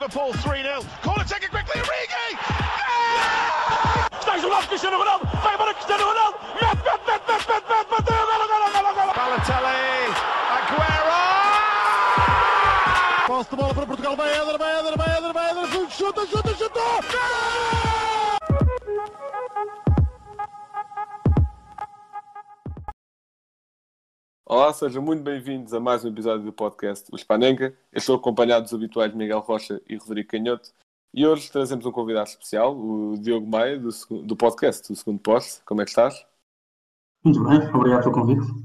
Liverpool 3 0. Corner take a quick sejam muito bem-vindos a mais um episódio do podcast O Spanenka. Eu estou acompanhado dos habituais Miguel Rocha e Rodrigo Canhoto. E hoje trazemos um convidado especial, o Diogo Maia, do, do podcast, do Segundo Poste. Como é que estás? Muito bem, obrigado pelo convite.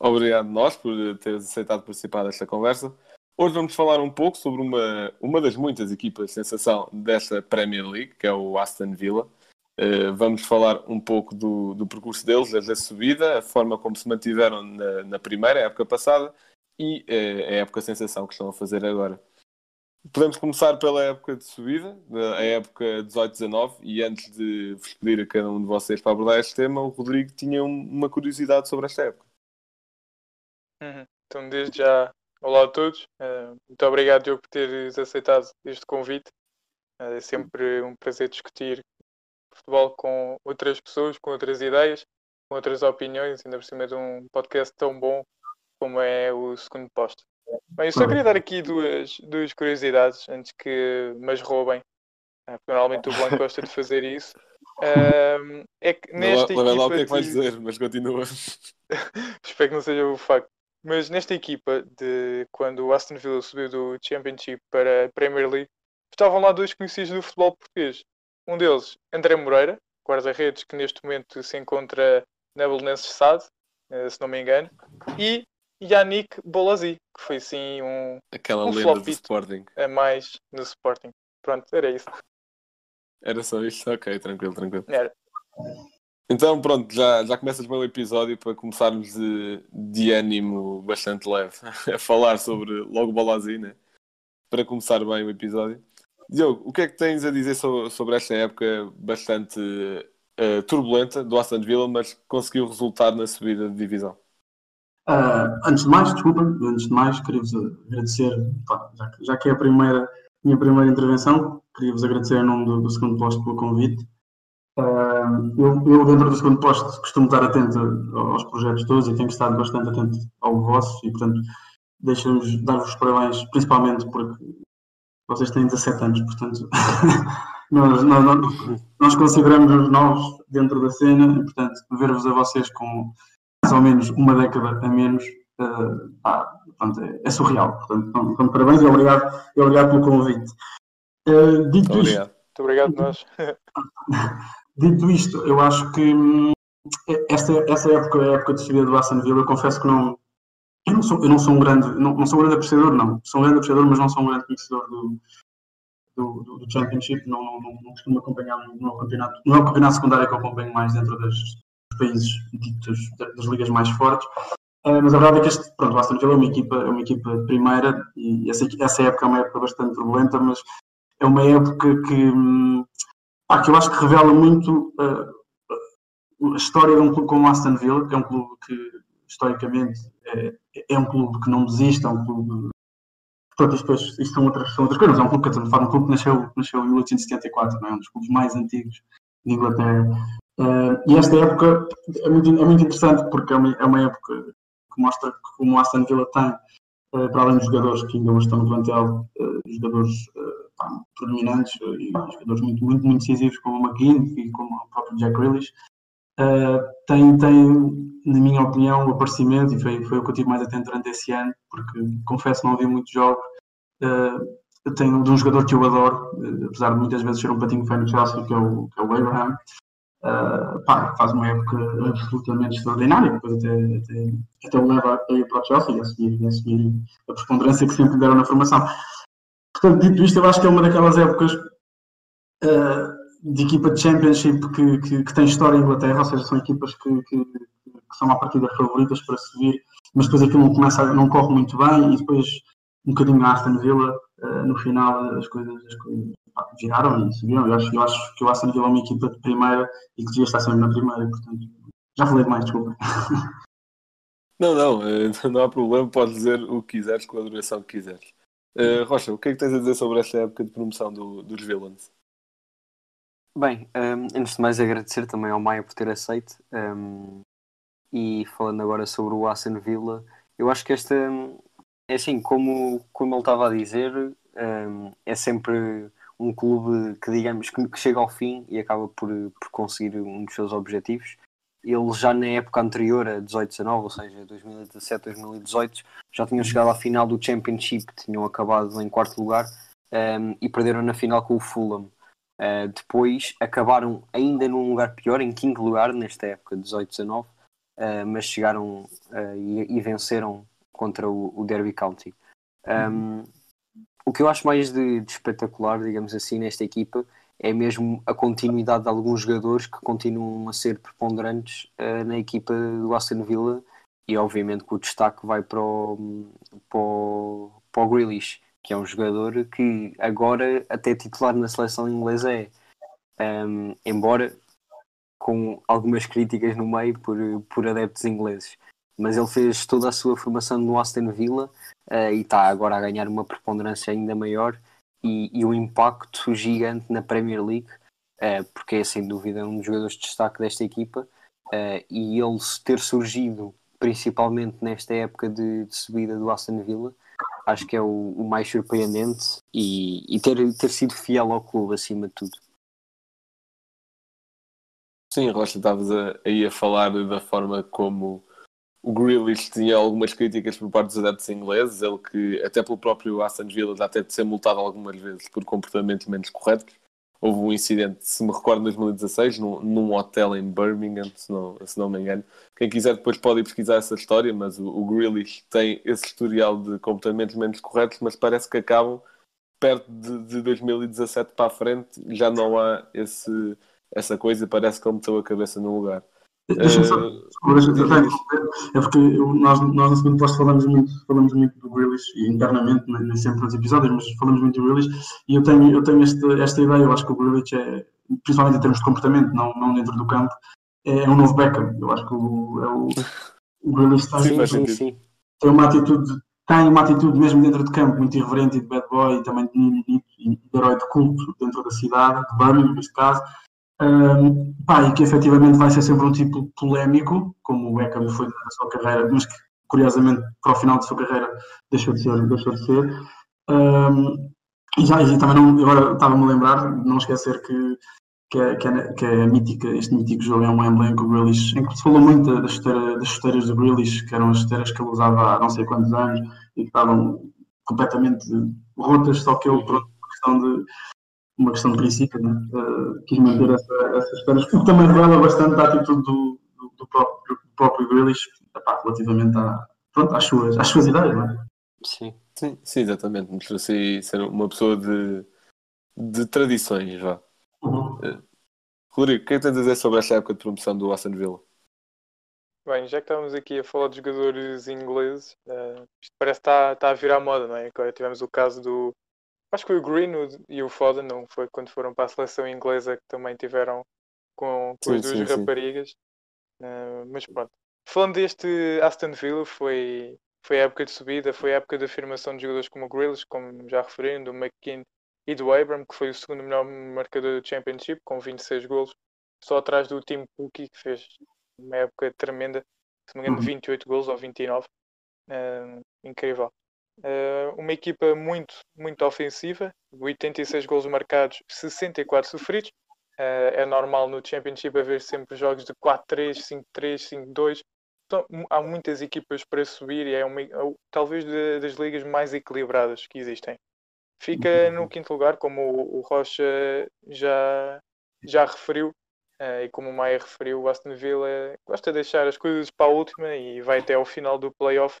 Obrigado a nós por teres aceitado participar desta conversa. Hoje vamos falar um pouco sobre uma, uma das muitas equipas de sensação desta Premier League, que é o Aston Villa. Uh, vamos falar um pouco do, do, percurso deles, desde a subida, a forma como se mantiveram na, na primeira época passada e uh, a época sensação que estão a fazer agora. Podemos começar pela época de subida, a época 18-19, e antes de vos pedir a cada um de vocês para abordar este tema, o Rodrigo tinha um, uma curiosidade sobre esta época. Uhum. Então, desde já, olá a todos. Uh, muito obrigado, Diogo, por teres aceitado este convite. é sempre um prazer discutir futebol com outras pessoas, com outras ideias, com outras opiniões, ainda por cima de um podcast tão bom como é o segundo posto. Bem, eu só queria dar aqui duas, duas curiosidades antes que me as roubem, eh, porque normalmente o Blanco gosta de fazer isso. Um, é que nesta não, equipa. Não, o que é que vais dizer, mas continua. Espero que não seja o facto. Mas nesta equipa, de quando o Aston Villa subiu do Championship para a Premier League, estavam lá dois conhecidos do futebol português. Um deles, André Moreira, guarda-redes que neste momento se encontra na Belenenses SAD, eh, se não me engano, e Yannick Bolazzi, que foi sim um, Aquela um lenda do Sporting. a mais no Sporting. Pronto, era isso. Era só isto? Ok, tranquilo, tranquilo. Era. Então, pronto, já, já começas bem o episódio para começarmos de, de ânimo bastante leve a falar sobre logo Bolazzi, né? Para começar bem o episódio. Diogo, o que é que tens a dizer sobre, sobre esta época bastante uh, turbulenta do Aston Villa, mas conseguiu resultar na subida de divisão? Uh, antes de mais, desculpa, antes de mais, queria-vos agradecer, pá, já, que, já, que, é a primeira, minha primeira intervenção, queria-vos agradecer em nome do, do, segundo posto pelo convite. Uh, eu, eu, dentro do segundo posto, costumo estar atento aos projetos todos e tenho estado bastante atento ao vosso e, portanto, deixo-vos dar-vos parabéns, principalmente porque vocês têm 17 anos, portanto, nós, nós, nós consideramos novos dentro da cena e, portanto, ver-vos a vocês com mais ou menos uma década a menos uh, ah, portanto, é, é, surreal. Portanto, então, então, parabéns e obrigado, e obrigado pelo convite. Uh, dito obrigado. isto, Muito obrigado, nós. dito isto, eu acho que hum, esta, essa época, a época de subida do Aston Villa, eu confesso que não, eu não sou, eu não sou um grande, não, não sou um grande apreciador, não. Sou um grande apreciador, mas não sou um grande conhecedor do, do, do, do Championship. Não, não, não, não costumo acompanhar no campeonato. Não é o campeonato secundário que eu acompanho mais dentro das, dos países ditos das ligas mais fortes. Uh, mas a verdade é que este, pronto, o Aston Villa é uma equipa, é uma equipa primeira e essa, essa época é uma época bastante turbulenta, mas é uma época que, ah, que eu acho que revela muito uh, a história de um clube como o Aston Villa, que é um clube que historicamente é, é um clube que não desiste, é um clube. Pronto, isto, isto são, outras, são outras coisas, é um clube que, um clube que nasceu, nasceu em 1874, não é? um dos clubes mais antigos de Inglaterra. Uh, e esta época é muito, é muito interessante porque é uma, é uma época que mostra como o Aston Villa tem, uh, para além dos jogadores que ainda hoje estão no plantel, uh, jogadores pá, predominantes e jogadores muito, muito, muito decisivos como o McGinn e como o próprio Jack Grealish, Uh, tem, tem, na minha opinião, o aparecimento, e foi, foi o que eu tive mais atento durante esse ano, porque confesso não havia muitos jogos. Uh, tenho de um jogador que eu adoro, uh, apesar de muitas vezes ser um patinho feio no Chelsea, que é o, que é o Abraham. Uh, pá, faz uma época absolutamente extraordinária, depois até, até, até o leva a ir para o Chelsea e a seguir, a seguir a preponderância que sempre deram na formação. Portanto, dito isto, eu acho que é uma daquelas épocas uh, de equipa de Championship que, que, que, tem história em Inglaterra, ou seja, são equipas que, que, são à partida favoritas para subir, mas depois aquilo não começa, não corre muito bem e depois um bocadinho a Aston Villa, uh, no final as coisas, as coisas pá, viraram e subiram. Eu acho, eu acho que o Aston Villa é uma equipa de primeira e que devia estar sempre na primeira, portanto, já falei demais, desculpa. Não, não, eh, não há problema, podes dizer o que quiseres com a duração que quiseres. Uh, Rocha, o que é que tens a dizer sobre esta época de promoção do, dos Villains? Bem, um, antes de mais agradecer também ao Maia por ter aceito. Um, e falando agora sobre o Aston Villa, eu acho que esta é assim, como, como ele estava a dizer, um, é sempre um clube que digamos que, que, chega ao fim e acaba por, por conseguir um dos seus objetivos. Eles já na época anterior, a 18-19, ou seja, 2017-2018, já tinham chegado à final do Championship, tinham acabado em quarto lugar um, e perderam na final com o Fulham. Uh, depois acabaram ainda num lugar pior, em quinto lugar, nesta época, 18-19, uh, mas chegaram uh, e, e, venceram contra o, o Derby County. Um, o que eu acho mais de, de, espetacular, digamos assim, nesta equipa é mesmo a continuidade de alguns jogadores que continuam a ser preponderantes na equipa do Aston Villa e obviamente que o destaque vai para o, para o, para o Grealish, que é um jogador que agora até titular na seleção inglesa é. Um, embora com algumas críticas no meio por, por adeptos ingleses mas ele fez toda a sua formação no Aston Villa uh, e está agora a ganhar uma preponderância ainda maior e, e um impacto gigante na Premier League, uh, porque é sem dúvida um dos jogadores de destaque desta equipa uh, e ele ter surgido principalmente nesta época de, de subida do Aston Villa, acho que é o, o mais surpreendente e, e, ter, ter sido fiel ao clube acima de tudo. Sim, Rocha, estavas aí a falar da forma como o Grealish tinha algumas críticas por parte dos adeptos ingleses, ele que, até pelo próprio Aston Villa, já teve de ser multado algumas vezes por comportamentos menos corretos. Houve um incidente, se me recordo, em 2016, num, num hotel em Birmingham, se não, se não me engano. Quem quiser depois pode ir pesquisar essa história, mas o, o Grealish tem esse historial de comportamentos menos corretos, mas parece que acabam perto de, de 2017 para a frente, já não há esse, essa coisa, parece que ele meteu a cabeça no lugar. Deixa-me só, uh, é porque nós, nós na segunda posto falamos muito, falamos muito do Grealish e internamente, nem sempre nos episódios, mas falamos muito do Grealish. E eu tenho, eu tenho este, esta ideia, eu acho que o Grealish é, principalmente em termos de comportamento, não, não dentro do campo, é, é um novo Beckham. Eu acho que o, é o, o Grealish tem, sim, sim, tem uma atitude tem uma atitude mesmo dentro de campo muito irreverente e de bad boy e também de, de, de, de herói de culto dentro da cidade, de Birmingham neste caso, um, pá, e que efetivamente vai ser sempre um tipo polémico, como o Beckham foi na sua carreira, mas que curiosamente para o final da sua carreira deixou de ser. Deixou de ser. Um, e já e também não, agora estava-me a lembrar, não esquecer que, que, é, que, é, que é mítica, este mítico jogo é um Wembley em que o Grealish, em que se falou muito das, chuteira, das chuteiras do Grealish, que eram as chuteiras que ele usava há não sei quantos anos e que estavam completamente rotas, só que ele, por questão de, uma questão de princípio, né? uh, quis manter essa, essas histórias, porque também revela bastante a atitude do, do, do próprio, do próprio Grealish epá, relativamente à, pronto, às, suas, às suas ideias. Né? Sim. Sim, sim, exatamente. Mostrou-se ser uma pessoa de, de tradições, vá. Uhum. Uh, Rodrigo, o que é que tens a dizer sobre esta época de promoção do Aston Villa? Bem, já que estávamos aqui a falar de jogadores ingleses, uh, isto parece que está, está a virar moda, não é? Agora tivemos o caso do, Acho que foi o Greenwood e o Foden, não foi quando foram para a seleção inglesa que também tiveram com, com sim, as duas sim, raparigas. Sim. Uh, mas pronto. Falando deste Aston Villa, foi, foi a época de subida, foi a época de afirmação de jogadores como o Grealish, como já referiram, do McKean e do Abram, que foi o segundo melhor marcador do Championship, com 26 golos, só atrás do Tim Pukki, que fez uma época tremenda, se não me engano, 28 uhum. golos ou 29. Uh, incrível. Uh, uma equipa muito, muito ofensiva, 86 gols marcados, 64 sofridos. Uh, é normal no Championship haver sempre jogos de 4-3, 5-3, 5-2. Então, há muitas equipas para subir e é uma, é talvez de, das ligas mais equilibradas que existem. Fica no quinto lugar, como o, o Rocha já, já referiu, uh, e como o Maia referiu, o Aston Villa gosta de deixar as coisas para a última e vai até ao final do playoff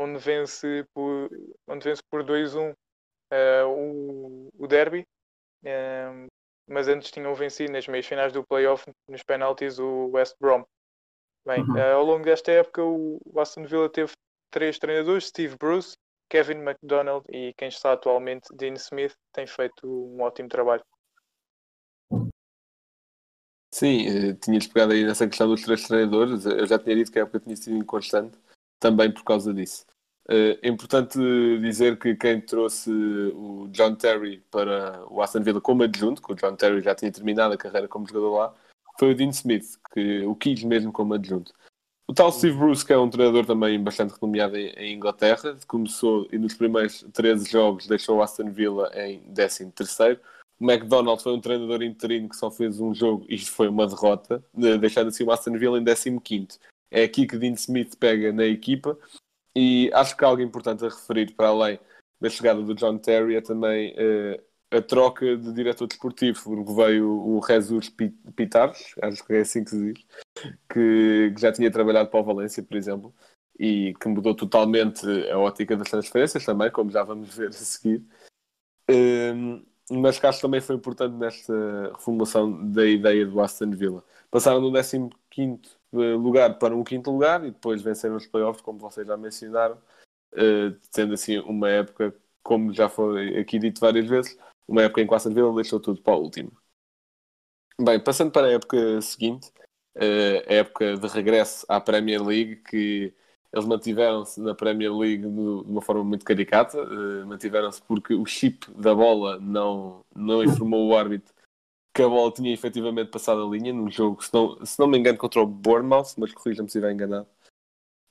onde vence por, onde vence por 2-1 uh, eh, o, o derby. Um, mas antes tinham vencido nas meias finais do playoff, nos penaltis, o West Brom. Bem, uhum. uh, ao longo desta época, o Aston Villa teve três treinadores: Steve Bruce, Kevin McDonald e quem está atualmente, Dean Smith, tem feito um ótimo trabalho. Sim, eh, tinhas pegado aí nessa questão dos três treinadores. Eu já tinha dito que a época tinha sido inconstante também por causa disso. Uh, é importante dizer que quem trouxe o John Terry para o Aston Villa como adjunto, que o John Terry já tinha terminado a carreira como jogador lá, foi o Dean Smith, que o quis mesmo como adjunto. O tal Steve Bruce, que é um treinador também bastante renomeado em, Inglaterra, começou e nos primeiros 13 jogos deixou o Aston Villa em 13 terceiro. O McDonald foi um treinador interino que só fez um jogo e foi uma derrota, deixando assim o Aston Villa em 15 É aqui que Dean Smith pega na equipa e acho que algo importante a referir para além da chegada do John Terry é também uh, a troca de diretor desportivo, porque veio o Jesus Pitares, acho que é assim que se diz, que, que já tinha trabalhado para o Valência, por exemplo, e que mudou totalmente a ótica das transferências também, como já vamos ver a seguir. Um, mas que acho que também foi importante nesta reformulação da ideia do Aston Villa. Passaram do 15 lugar para um quinto lugar e depois venceram os playoffs, como vocês já mencionaram, uh, tendo assim uma época, como já foi aqui dito várias vezes, uma época em que o Aston Villa deixou tudo para o último. Bem, passando para a época seguinte, uh, a época de regresso à Premier League, que eles mantiveram-se na Premier League de uma forma muito caricata, uh, mantiveram-se porque o chip da bola não, não informou o árbitro que a bola tinha efetivamente passado a linha num jogo, se não, se não me engano, contra o Bournemouth, mas corrija-me se estiver enganado.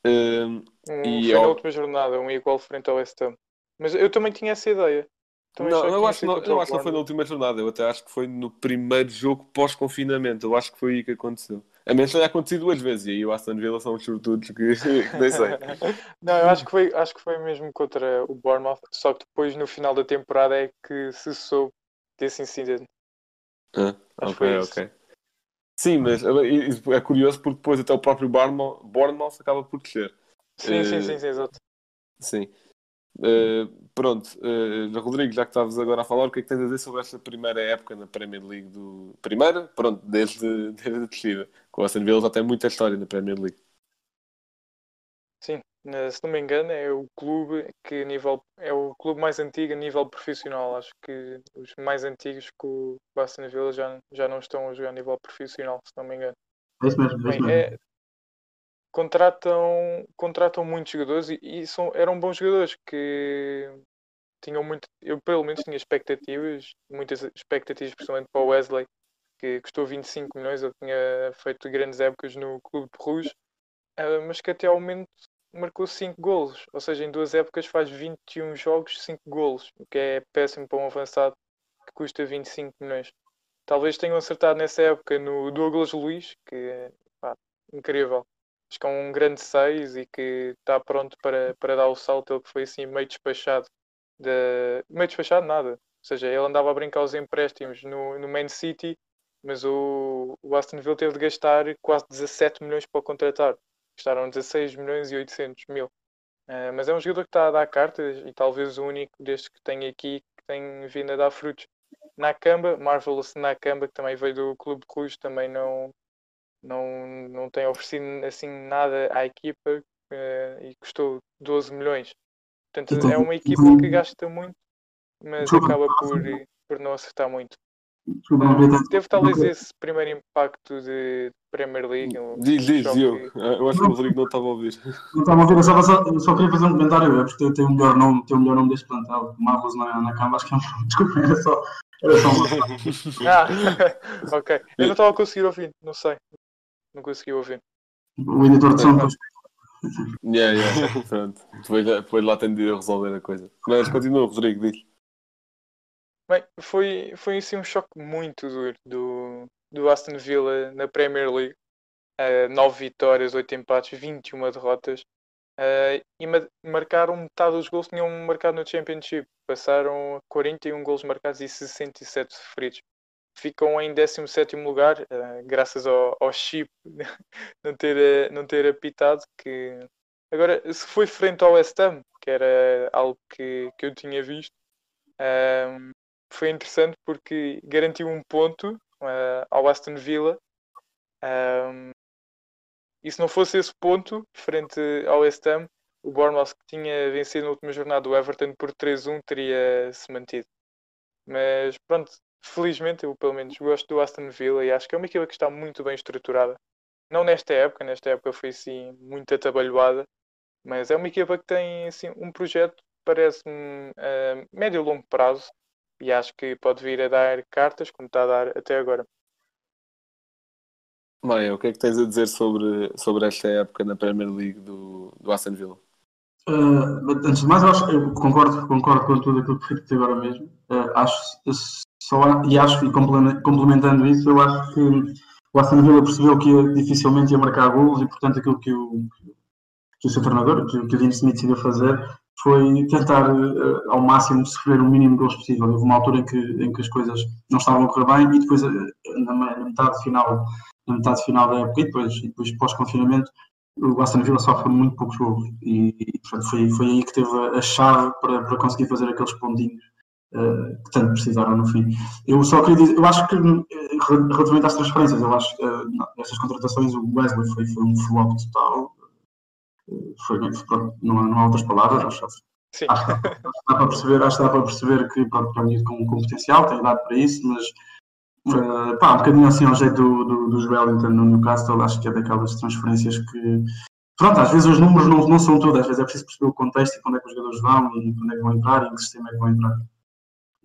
Uh, e foi na última jornada, um igual frente ao West Ham. Mas eu também tinha essa ideia. Também não, eu acho, não, eu acho que não foi na última jornada, eu até acho que foi no primeiro jogo pós-confinamento. Eu acho que foi aí que aconteceu. A menos tenha acontecido duas vezes, e aí o Aston Villa são os sortudos que, que nem sei. não, eu acho que, foi, acho que foi mesmo contra o Bournemouth, só que depois no final da temporada é que se soube desse incidente. Ah, ok, ok. Sim, mas é curioso porque depois até o próprio Bournemouth, Bournemouth acaba por descer. Sim, uh, sim, sim, sim, exato. Sim. Uh, pronto, uh, Rodrigo, já que estavas agora a falar, o que é que tens a dizer sobre esta primeira época na Premier League do. Primeira? Pronto, desde, desde a descida. Com o Aston Villa já tem muita história na Premier League. Sim, se não me engano, é o clube que nível é o clube mais antigo a nível profissional. Acho que os mais antigos que o Aston Villa já, já não estão a jogar a nível profissional, se não me engano. É isso mesmo, é isso mesmo. É, contratam, contratam muitos jogadores e, e são, eram bons jogadores que tinham muito. Eu, pelo menos, tinha expectativas, muitas expectativas, principalmente para o Wesley, que custou 25 milhões. Ele tinha feito grandes épocas no Clube de Rouge, uh, mas que até ao momento marcou 5 golos. Ou seja, em duas épocas faz 21 jogos, 5 golos, o que é péssimo para um avançado que custa 25 milhões. Talvez tenham acertado nessa época no Douglas Luiz, que pá, incrível acho que é um grande 6 e que está pronto para, para dar o salto. Ele que foi assim meio despachado. De... Meio despachado, nada. Ou seja, ele andava a brincar os empréstimos no, no Man City, mas o, o Aston Villa teve de gastar quase 17 milhões para o contratar. Gastaram 16 milhões e 800 mil. Uh, mas é um jogador que está a dar cartas e talvez o único destes que tem aqui que tem vindo a dar frutos. Nakamba, Marvelous Nakamba, que também veio do Clube Cruz, também não, não, não tem oferecido assim nada à equipa uh, e custou 12 milhões. Portanto, então, é uma equipa que gasta muito, mas acaba por, por não acertar muito. Teve talvez esse primeiro impacto de Premier League. Um diz, diz, Diogo. Que... Eu acho que o Rodrigo não estava a ouvir. Não estava a ouvir, eu só, só, só, queria fazer um comentário, é porque tem o melhor nome, tem o melhor nome deste plantel. Marlos na, na cama, acho que é um. Desculpa, era só. Era só um... ah, ok. Eu não estava a conseguir ouvir, não sei. Não consegui ouvir. O editor de som Yeah, yeah. Pronto. Depois, depois lá tem de resolver a coisa. Mas continua, Rodrigo, diz. Bem, foi, foi assim um choque muito duro do, do Aston Villa na Premier League. Uh, 9 vitórias, 8 empates, 21 derrotas. Uh, e marcaram metade dos gols que tinham marcado no Championship. Passaram 41 gols marcados e 67 sofridos ficam em 17 lugar, uh, graças ao, ao chip não, ter, não ter apitado. Que... Agora, se foi frente ao West Ham, que era algo que, que eu tinha visto, uh, foi interessante porque garantiu um ponto uh, ao Aston Villa. Um, e se não fosse esse ponto, frente ao West Ham, o Bournemouth que tinha vencido na última jornada o Everton por 3-1 teria se mantido. Mas pronto, felizmente eu pelo menos gosto do Aston Villa e acho que é uma equipa que está muito bem estruturada. Não nesta época, nesta época foi assim muito atabalhoada, Mas é uma equipa que tem assim, um projeto, parece-me, a médio e longo prazo, e acho que pode vir a dar cartas, como está a dar até agora. Maia, o que é que tens a dizer sobre, sobre esta época na Premier League do, do Aston Villa? Uh, antes de mais, eu, acho, eu concordo, concordo com tudo aquilo que foi dito agora mesmo. Uh, acho, só, e acho, e complementando isso, eu acho que o Aston Villa percebeu que ia, dificilmente ia marcar golos e, portanto, aquilo que o, que o seu treinador, que, que o Dean Smith decidiu fazer, foi tentar uh, ao máximo sofrer o mínimo de gols possível. Houve uma altura em que, em que as coisas não estavam a correr bem e depois, na, na metade final na metade final da época e depois, depois pós-confinamento, o Aston Villa sofre muito poucos gols e, e portanto, foi, foi aí que teve a chave para, para conseguir fazer aqueles pontinhos uh, que tanto precisaram no fim. Eu só queria dizer, eu acho que eh, relativamente às transferências, eu acho que uh, contratações o Wesley foi, foi um flop total. Foi, pronto, não, não há outras palavras, acho, Sim. acho, que dá para perceber, acho que dá para perceber que pronto, é um miúdo com, com potencial, tem idade para isso, mas Uh, pá, um bocadinho assim ao jeito do, do, dos Wellington no Newcastle, acho que é daquelas transferências que. Pronto, às vezes os números não, não são tudo, às vezes é preciso perceber o contexto e quando é que os jogadores vão e quando é que vão entrar e em que sistema é que vão entrar.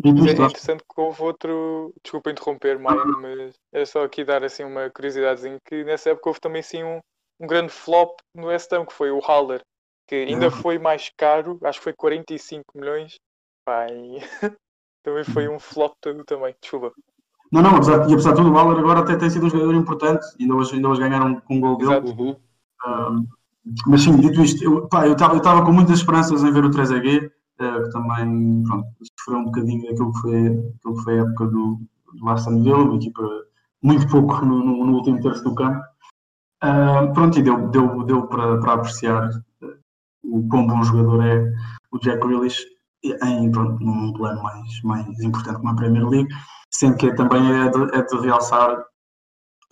E é interessante que houve outro, desculpa interromper, Maia, mas é só aqui dar assim uma curiosidadezinha que nessa época houve também sim um, um grande flop no West Ham, que foi o Haller, que ainda foi mais caro, acho que foi 45 milhões, e também foi um flop todo também, desculpa. Não, não, apesar, e apesar de tudo, o Waller agora até tem sido um jogador importante, ainda hoje, ainda hoje ganharam com um gol dele. Uh, mas sim, dito isto, eu estava com muitas esperanças em ver o 3AG, uh, que também pronto, sofreu um bocadinho daquilo que foi, aquilo que foi a época do, do Aston Villa, uma equipa muito pouco no, no, no último terço do campo. Uh, pronto, e deu, deu, deu para, para apreciar o quão bom jogador é o Jack Grealish em, pronto, num plano mais, mais importante como a Premier League sendo que também é de, é de realçar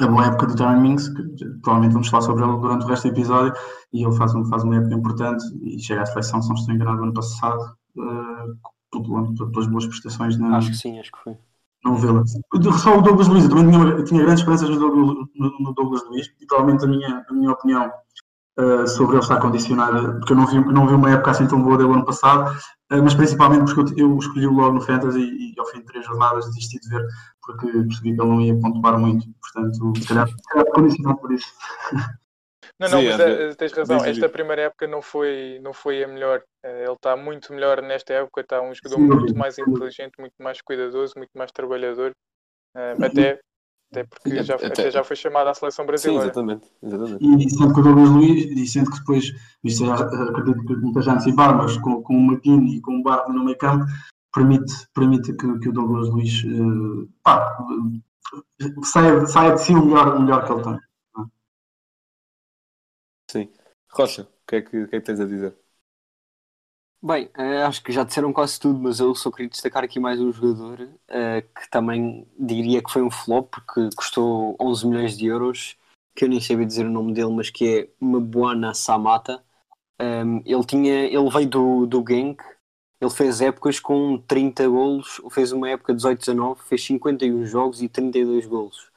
a boa época do Darren Mings, que provavelmente vamos falar sobre ele durante o resto do episódio, e ele faz, faz uma época importante e chega à seleção, se não estou enganado, ano passado, uh, pelas boas prestações na. Acho que sim, acho que foi. Não vê-la. Só o Douglas Luiz, eu também tinha, tinha grandes esperanças no Douglas, no, Douglas Luiz, e provavelmente a minha, a minha opinião uh, sobre ele estar condicionada, porque eu não vi, não vi uma época assim tão boa dele ano passado, uh, mas principalmente porque eu, eu escolhi logo no Fantasy e, e, ao fim de três jornadas desisti de ver, porque percebi que ele não ia pontuar muito, portanto, se calhar, se calhar condicionado por isso. Não, não, Sim, mas é, tens razão. Esta primeira época não foi, não foi a melhor. Eh, ele está muito melhor nesta época. Está um jogador Sim, muito mais inteligente, muito mais cuidadoso, muito mais trabalhador. até até porque já, até, até já foi chamado à seleção brasileira. Sim, exatamente. exatamente. E sendo que o Douglas Luiz, e sendo que depois, isto já, acredito que muita gente se mas com, com o Martini e com o Barco no meio campo, permite, permite que, que o Douglas Luiz uh, pá, saia, saia de si o melhor, o melhor que ele tem. Rocha, o que, é que, que é que tens a dizer? Bem, uh, acho que já disseram quase tudo, mas eu só queria destacar aqui mais um jogador uh, que também diria que foi um flop, porque custou 11 milhões de euros, que eu nem sabia dizer o nome dele, mas que é Mabuana Samata. Um, ehm, ele, tinha, ele veio do, do Genk, ele fez épocas com 30 golos, fez uma época 18-19, fez 51 jogos e 32 golos.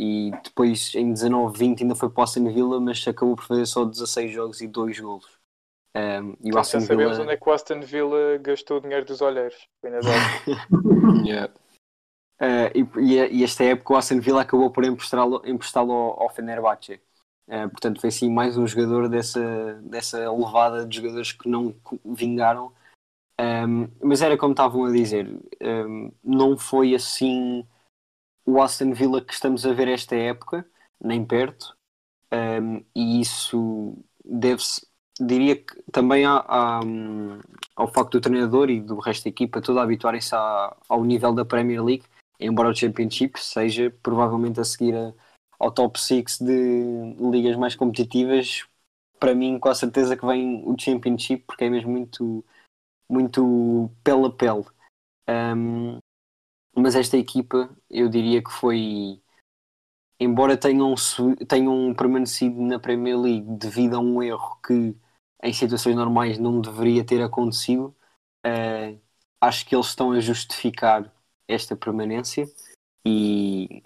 E depois em 19-20 ainda foi para o Aston Villa, mas acabou por fazer só 16 jogos e 2 golos. Um, e o Aston já sabemos Villa... onde é que o Aston Villa gastou o dinheiro dos olheiros. yeah. Uh, e, e, esta época o Aston Villa acabou por emprestá-lo emprestá ao, ao Fenerbahçe. Uh, portanto, foi assim mais um jogador dessa, dessa levada de jogadores que não vingaram. Um, mas era como estavam a dizer, um, não foi assim o Aston Villa que estamos a ver esta época, nem perto. Um, e isso deve-se diria que também há, há, ao facto do treinador e do resto da equipa toda habituarem-se ao nível da Premier League, embora o Championship seja provavelmente a seguir a, ao top 6 de ligas mais competitivas, para mim com a certeza que vem o Championship porque é mesmo muito, muito pele a pele. Um, mas esta equipa eu diria que foi embora tenham, tenham permanecido na Premier League devido a um erro que em situações normais não deveria ter acontecido. Uh, acho que eles estão a justificar esta permanência e,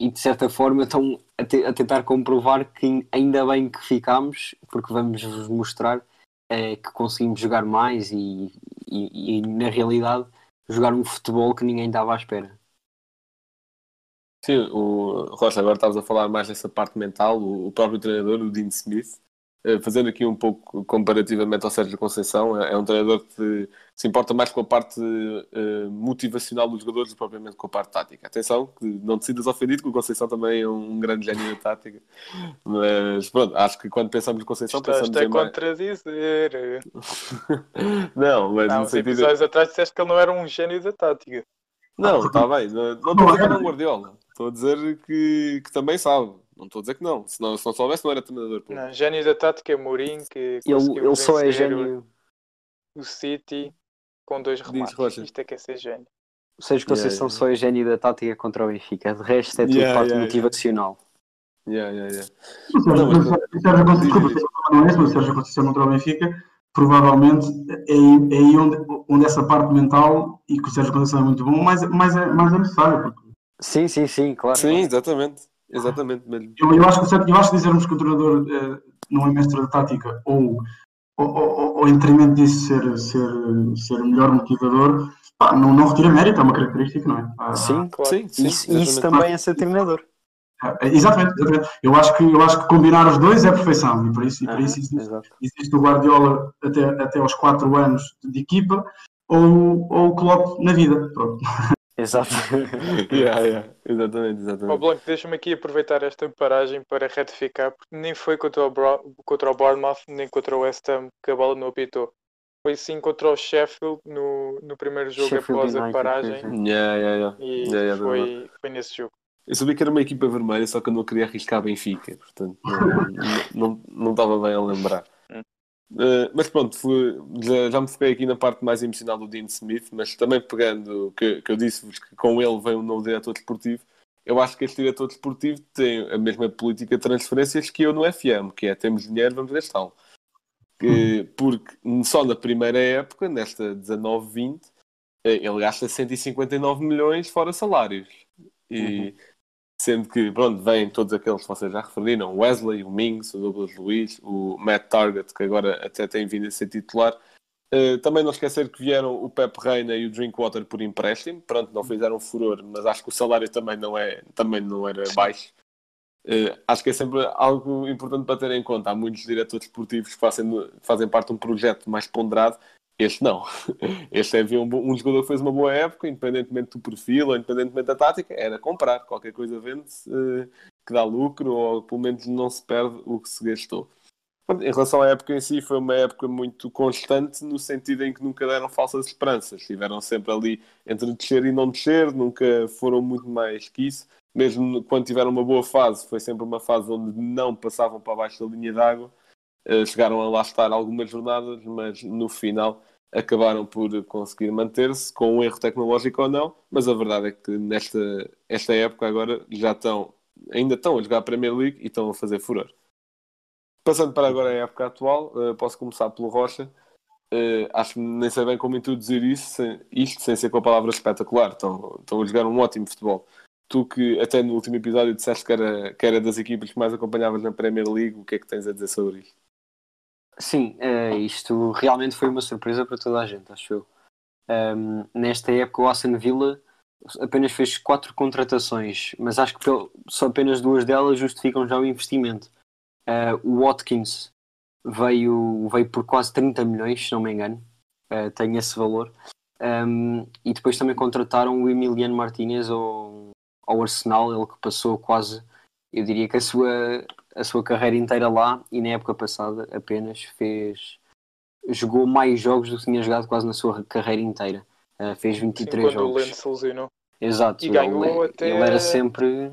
e de certa forma estão a, te, a, tentar comprovar que ainda bem que ficamos, porque vamos vos mostrar é que conseguimos jogar mais e, e, e, na realidade jogar um futebol que ninguém estava à espera. Sim, o Rocha, agora estavas a falar mais dessa parte mental, o, próprio treinador, o Dean Smith, fazendo aqui um pouco comparativamente ao Sérgio Conceição, é, é um treinador que se importa mais com a parte uh, motivacional dos jogadores do que propriamente com a parte tática. Atenção, que não te sintas ofendido, que o Conceição também é um grande gênio da tática. Mas pronto, acho que quando pensamos em Conceição, Estás pensamos a contradizer. não, mas não, no sentido... episódios atrás disseste que ele não era um gênio da tática. Não, está bem. Não, estou a dizer que é um Guardiola. Estou a dizer que, que também sabe. Não estou a dizer que não. Se não, se não soubesse, não era treinador. Pô. Não, gênio da tática é Mourinho, que ele, ele só é gênio. O City com dois remates. Isto é que é ser gênio. O Sérgio Conceição yeah, yeah. só é gênio da tática contra o Benfica. De resto é tudo yeah, parte motivacional. Yeah, yeah, yeah. O Sérgio Conceição contra o Benfica provavelmente é, é aí onde, onde essa parte mental e que o Sérgio Conceição é muito bom, mas, mas, é, mas é necessário. Porque... Sim, sim, sim, claro. Sim, exatamente. Exatamente. Eu, eu, acho que, eu acho que dizermos que o treinador eh, não é mestre da tática ou, ou, ou, ou em detrimento disso ser, ser, ser o melhor motivador, pá, não, não retira mérito, é uma característica, não é? Ah, sim, claro. sim, sim, isso, isso também é ser treinador. É, exatamente, exatamente. Eu acho, que, eu acho que combinar os dois é perfeição e por isso, e por isso existe, existe, o Guardiola até, até aos 4 anos de equipa ou, ou o Klopp na vida. Pronto. Exato. yeah, yeah. Exatamente, exatamente. Oh, Blanco, deixa-me aqui aproveitar esta paragem para retificar, porque nem foi contra o, Bro contra o Bournemouth, nem contra o West Ham que a bola não apitou. Foi sim contra o Sheffield no, no primeiro jogo Sheffield após United, a paragem. Yeah, yeah, yeah. E yeah, foi, foi nesse jogo. Eu sabia que era uma equipa vermelha, só que eu não queria arriscar Benfica, portanto não, não, não estava bem a lembrar. Uh, mas pronto, fui, já, já, me foquei aqui na parte mais emocional do Dean Smith, mas também pegando que, que eu disse-vos que com ele vem um novo diretor desportivo, eu acho que este diretor desportivo tem a mesma política de transferências que eu no FM, que é temos dinheiro, vamos gastá-lo. Porque só na primeira época, nesta 19-20, eh, ele gasta 159 milhões fora salários. E uhum. Sendo que, pronto, vêm todos aqueles que vocês já referiram, Wesley, o Mings, o Douglas Luiz, o Matt Target, que agora até tem vindo a ser titular. Uh, também não esquecer que vieram o Pep Reina e o Drinkwater por empréstimo. Pronto, não fizeram furor, mas acho que o salário também não, é, também não era baixo. Uh, acho que é sempre algo importante para ter em conta. Há muitos diretores esportivos que fazem, fazem parte de um projeto mais ponderado este não. Este é um, um jogador que fez uma boa época, independentemente do perfil ou independentemente da tática, era comprar. Qualquer coisa vende-se uh, que dá lucro ou pelo menos não se perde o que se gastou. Em relação à época em si, foi uma época muito constante no sentido em que nunca deram falsas esperanças. Estiveram sempre ali entre descer e não descer, nunca foram muito mais que isso. Mesmo quando tiveram uma boa fase, foi sempre uma fase onde não passavam para baixo da linha d'água eh, chegaram a lá estar algumas jornadas, mas no final acabaram por conseguir manter-se com um erro tecnológico ou não, mas a verdade é que nesta esta época agora já estão, ainda estão a jogar a Premier League e estão a fazer furor. Passando para agora a época atual, uh, posso começar pelo Rocha. Uh, acho que nem sei bem como introduzir isso, isto sem ser com a palavra espetacular. Estão, estão a jogar um ótimo futebol. Tu que até no último episódio disseste que era, que era das equipas que mais acompanhavas na Premier League, o que é que tens a dizer sobre isto? Sim, uh, isto realmente foi uma surpresa para toda a gente, acho eu. Um, nesta época, o Aston Villa apenas fez quatro contratações, mas acho que só apenas duas delas justificam já o investimento. Uh, o Watkins veio, veio por quase 30 milhões, se não me engano, uh, tem esse valor. Um, e depois também contrataram o Emiliano Martinez ao, ao Arsenal, ele que passou quase, eu diria que a sua a sua carreira inteira lá e na época passada apenas fez jogou mais jogos do que tinha jogado quase na sua carreira inteira. Uh, fez 23 Sim, quando jogos. o lesionou. Exato, e ganhou ele, até... ele era sempre.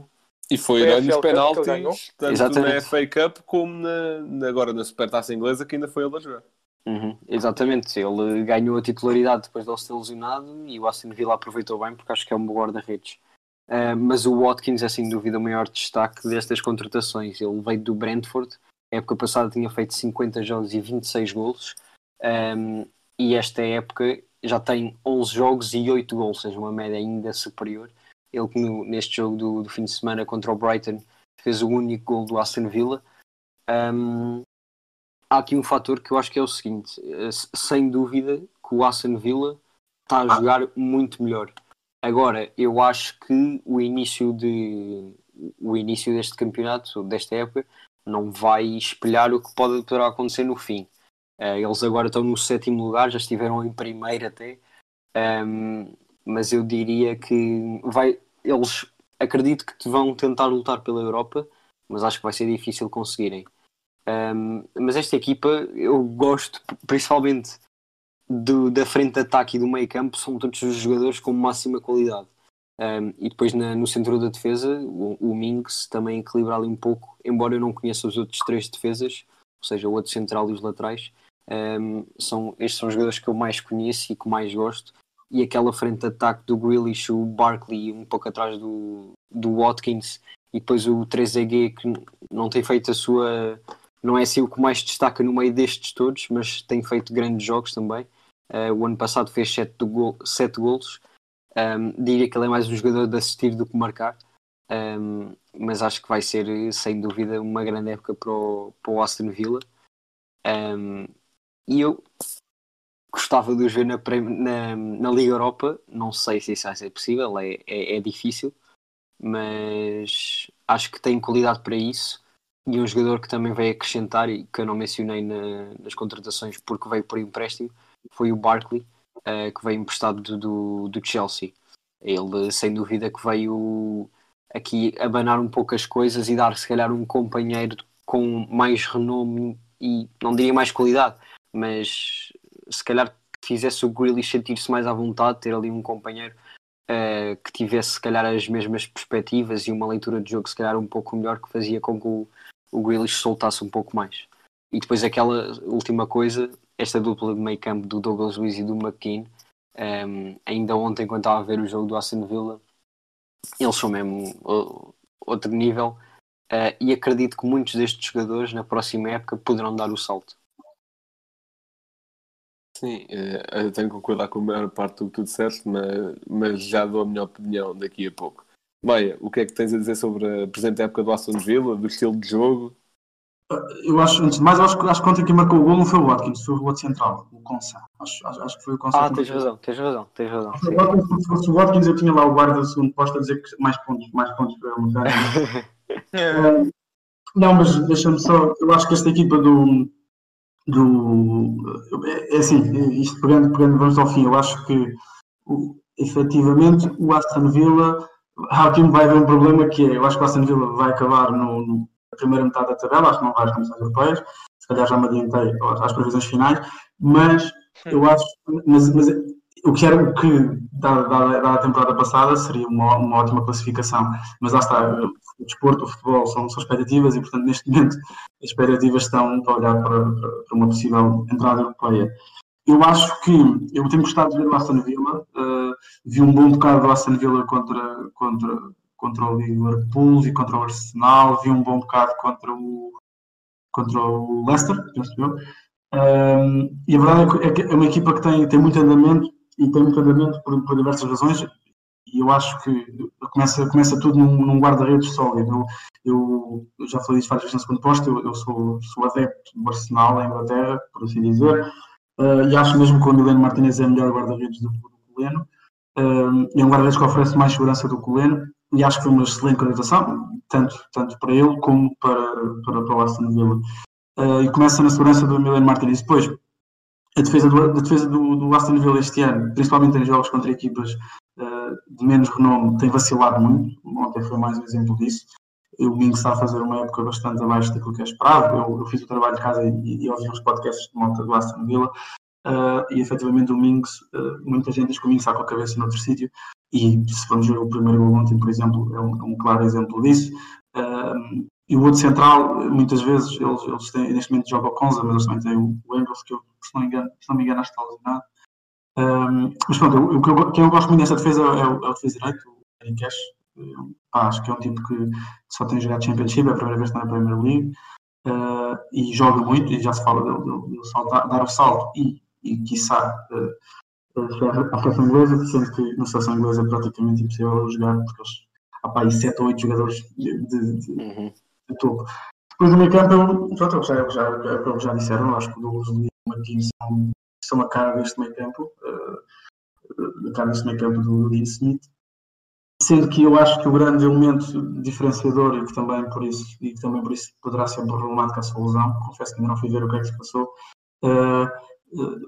E foi herói nos penaltis, tanto Exatamente. na FA Cup como na, agora na Supertaça Inglesa, que ainda foi ele a jogar. Uhum, exatamente, ele ganhou a titularidade depois de ele ser lesionado e o Aston Villa aproveitou bem porque acho que é um bom guarda-redes. Uh, mas o Watkins é sem dúvida o maior destaque destas contratações. Ele veio do Brentford, a época passada tinha feito 50 jogos e 26 golos, um, e esta época já tem 11 jogos e 8 gols, ou seja, uma média ainda superior. Ele que no, neste jogo do, do, fim de semana contra o Brighton fez o único gol do Aston Villa. Um, há aqui um fator que eu acho que é o seguinte: sem dúvida que o Aston Villa está a jogar muito melhor. Agora, eu acho que o início, de, o início deste campeonato, desta época, não vai espelhar o que pode, poderá acontecer no fim. Uh, eles agora estão no sétimo lugar, já estiveram em primeiro até, um, mas eu diria que vai, eles acredito que vão tentar lutar pela Europa, mas acho que vai ser difícil conseguirem. Um, mas esta equipa eu gosto principalmente do, da frente de ataque e do meio campo, são todos os jogadores com máxima qualidade. Um, e depois na, no centro da defesa, o, o Minks também equilibra ali um pouco, embora eu não conheça os outros três defesas, ou seja, o outro central e os laterais. Um, são, estes são os jogadores que eu mais conheço e que mais gosto. E aquela frente de ataque do Grealish, o Barkley, um pouco atrás do, do Watkins, e depois o 3EG que não tem feito a sua. Não é assim o que mais destaca no meio destes todos, mas tem feito grandes jogos também. Uh, o ano passado fez 7 gol, sete golos. Um, diria que ele é mais um jogador de assistir do que marcar, um, mas acho que vai ser, sem dúvida, uma grande época para o, para o Aston Villa. Um, e eu gostava de os ver na, na, na, Liga Europa. Não sei se isso vai ser possível, é, é, é, difícil, mas acho que tem qualidade para isso. E um jogador que também veio acrescentar e que eu não mencionei na, nas contratações porque veio por empréstimo foi o Barkley uh, que veio emprestado do, do, do, Chelsea. Ele, sem dúvida, que veio aqui abanar um pouco as coisas e dar, se calhar, um companheiro com mais renome e não diria mais qualidade, mas se calhar fizesse o Grealish sentir-se mais à vontade, ter ali um companheiro uh, que tivesse, se calhar, as mesmas perspectivas e uma leitura de jogo, se calhar, um pouco melhor, que fazia com que o, o Grealish soltasse um pouco mais. E depois aquela última coisa, esta dupla de meio campo do Douglas Luiz e do McKean. Um, ainda ontem, quando estava a ver o jogo do Aston Villa, eles são mesmo outro nível. Uh, e acredito que muitos destes jogadores na próxima época poderão dar o salto. Sim, eh, eu tenho que concordar com a maior parte do que tu disseste, mas, mas já dou a minha opinião daqui a pouco. Maia, o que é que tens a dizer sobre a presente época do Aston Villa, do estilo de jogo? Eu acho, antes de mais, acho, acho que ontem quem marcou o gol não foi o Watkins, foi o outro central, o Consa. Acho, acho, acho que foi o Consa. Ah, tens razão, tens razão, tens razão. Se, se fosse o Watkins, eu tinha lá o guarda do segundo posto a dizer que mais pontos, mais pontos para ele. é, não, mas deixa-me só, eu acho que esta equipa do. do é, é assim, isto pegando, pegando, vamos ao fim, eu acho que o, efetivamente o Aston Villa. Há aqui vai haver um problema que é, eu acho que o Aston Villa vai acabar no, no primeira metade da tabela, acho que não vai às comissões europeias, se calhar já me adiantei às previsões finais, mas eu acho, mas, mas o que era o que, dada, da a temporada passada, seria uma, uma ótima classificação, mas lá está, o desporto, o futebol são, são expectativas e, portanto, neste momento as expectativas estão para olhar para, para uma possível entrada europeia. Eu acho que eu tenho gostado de ver o Aston Villa, uh, vi um bom bocado do Aston Villa contra, contra, contra o Liverpool e contra o Arsenal, vi um bom bocado contra o, contra o Leicester, percebeu? Um, e a verdade é que é uma equipa que tem, tem muito andamento e tem muito andamento por, por diversas razões e eu acho que começa, começa tudo num, num guarda-redes sólido. Eu, eu, já falei isso várias vezes na segunda posta, eu, eu, sou, sou adepto do Arsenal, em Inglaterra, por assim dizer, uh, e acho mesmo que o Mileno Martinez é o melhor guarda-redes do, do Coleno. Um, é um guarda-redes que oferece mais segurança do Coleno e acho que foi uma excelente contratação, tanto, tanto para ele como para, para, para o Aston Villa. Uh, e começa na segurança do Emiliano Martinez. Depois, a defesa, do, a defesa do, do, Aston Villa este ano, principalmente em jogos contra equipas uh, de menos renome, tem vacilado muito. Ontem foi mais um exemplo disso. O Ming está a fazer uma época bastante abaixo daquilo que é esperado. Eu, eu fiz o trabalho de casa e, e ouvi uns podcasts de monta do Aston Villa. Uh, e efetivamente o Mings, uh, muita gente diz que o Mings está com a cabeça noutro sítio, e se vamos ver o primeiro gol ontem, por exemplo, é um, é um claro exemplo disso. E o outro central, muitas vezes, eles, eles têm, neste momento jogam o Conza, mas eles também têm o, o Engels, que eu, se não engano, se não me engano acho que está lesionado. Mas pronto, o, que eu, quem eu gosto muito dessa defesa é o, é o defesa direito, o Eric Cash. acho que é um tipo que só tem jogado Championship, é a primeira vez que está na Premier League. Uh, e joga muito, e já se fala dele, dele, dele dar o salto e, e quiçá, uh, a seleção inglesa, sendo que na seleção inglesa é praticamente impossível jogar, porque eles há aí 7 ou 8 jogadores de, de, de, uhum. de topo. Depois do meio campo, pronto, já, já, é já disseram, acho que o Douglas e o Marquinhos são, são a cara deste meio campo, uh, a cara deste meio campo do Dean Smith. Sendo que eu acho que o grande elemento diferenciador e que também por isso, e que também por isso poderá ser problemática a sua lesão, confesso que ainda não fui ver o que é que se passou, uh,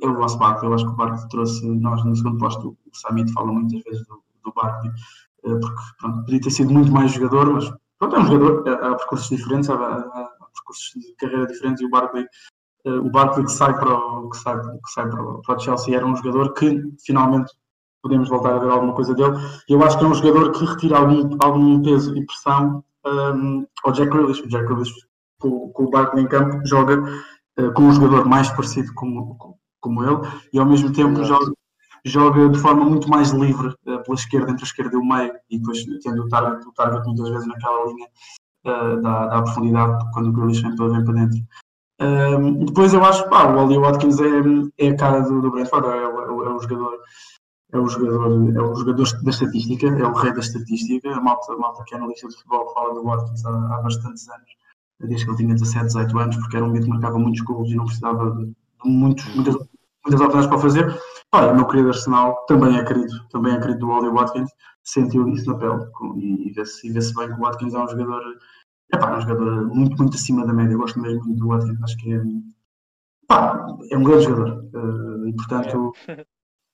é o vosso Barkley. Eu acho que o Barkley trouxe, nós no segundo posto, o Samit fala muitas vezes do, do uh, porque pronto, podia ter sido muito mais jogador, mas pronto, é um jogador, há, há percursos diferentes, há, há, percursos de carreira diferentes e o Barkley. Uh, o Barkley que sai, para o, que sai, que sai para, o, para o Chelsea era um jogador que finalmente podemos voltar a ver alguma coisa dele. Eu acho que é um jogador que retira algum, algum peso e pressão um, ao Jack Grealish. O Jack Grealish, com, com o Barkley em campo, joga com um jogador mais parecido como, como ele e ao mesmo tempo joga, joga de forma muito mais livre uh, pela esquerda, entre a esquerda e o meio, e depois tendo o target, o target muitas vezes naquela linha uh, da, da profundidade quando o Grealish vem para, vem para dentro. Um, depois eu acho que o Oli Watkins é, é a cara do, do Brentford, é, é, é o jogador é o jogador, é o jogador da estatística, é o rei da estatística. A malta, a malta que é analista de futebol fala do Watkins há, há bastantes anos, desde que ele tinha 17, 18 anos, porque era um miúdo que marcava muitos gols e não precisava de muitos, muitas, muitas oportunidades para fazer. Olha, o meu querido Arsenal também é querido, também é querido do Oli Watkins, sentiu isso na pele e vê-se vê bem que o Watkins é um jogador, é pá, um jogador muito, muito acima da média. Eu gosto mesmo do Watkins, acho que é, pá, é um grande jogador uh, e portanto.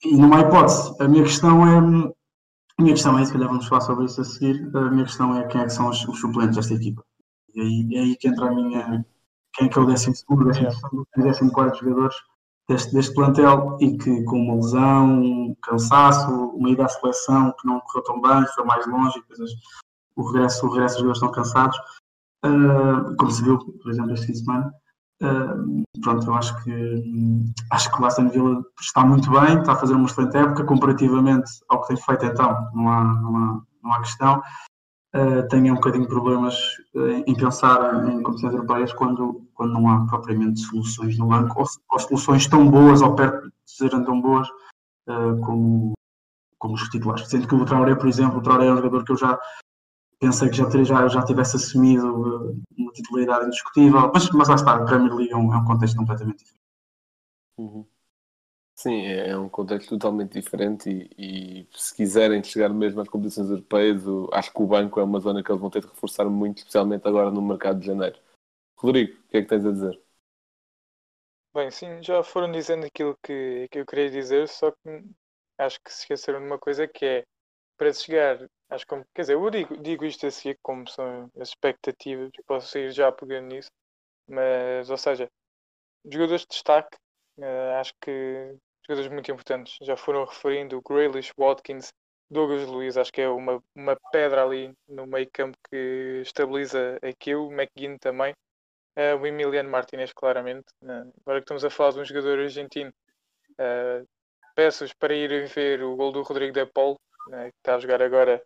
E há hipótese. A minha questão é. A minha questão é, se calhar vamos falar sobre isso a seguir. A minha questão é quem é que são os, os suplentes desta equipa. E aí, é aí que entra a minha. Quem é que é o décimo segundo, décimo segundo e décimo quarto jogadores deste, deste plantel e que com uma lesão, um cansaço, uma ida à seleção que não correu tão bem, foi mais longe, coisas, o regresso, o regresso dos jogadores estão cansados, uh, como se viu, por exemplo, este fim de semana. Uh, pronto, eu acho que acho que o Aston Villa está muito bem, está a fazer uma excelente época comparativamente ao que tem feito então, não há, não há, não há questão. Uh, tenho um bocadinho de problemas uh, em pensar em competições europeias quando, quando não há propriamente soluções no banco, ou, ou soluções tão boas ou perto de serem tão boas uh, como, como os titulares. Sendo que o Traoré, por exemplo, o Traoré é um jogador que eu já pensei que já, já, já tivesse assumido uma titularidade indiscutível, mas, mas lá está, a Premier League é um, é um contexto completamente diferente. Uhum. Sim, é, é um contexto totalmente diferente e, e, se quiserem chegar mesmo às competições europeias, o, acho que o banco é uma zona que eles vão ter de reforçar muito, especialmente agora no mercado de janeiro. Rodrigo, o que é que tens a dizer? Bem, sim, já foram dizendo aquilo que, que eu queria dizer, só que acho que se esqueceram de uma coisa que é para chegar que, quer dizer, eu digo, digo isto assim como são as expectativas, posso ir já pegando nisso, mas, ou seja, jogadores de destaque, uh, acho que jogadores muito importantes. Já foram referindo o Grealish, Watkins, Douglas Luiz, acho que é uma, uma pedra ali no meio campo que estabiliza aquilo, McGinn também, uh, o Emiliano Martinez, claramente. Uh, agora que estamos a falar de um jogador argentino, uh, peço-vos para ir ver o gol do Rodrigo de Paul, que está a jogar agora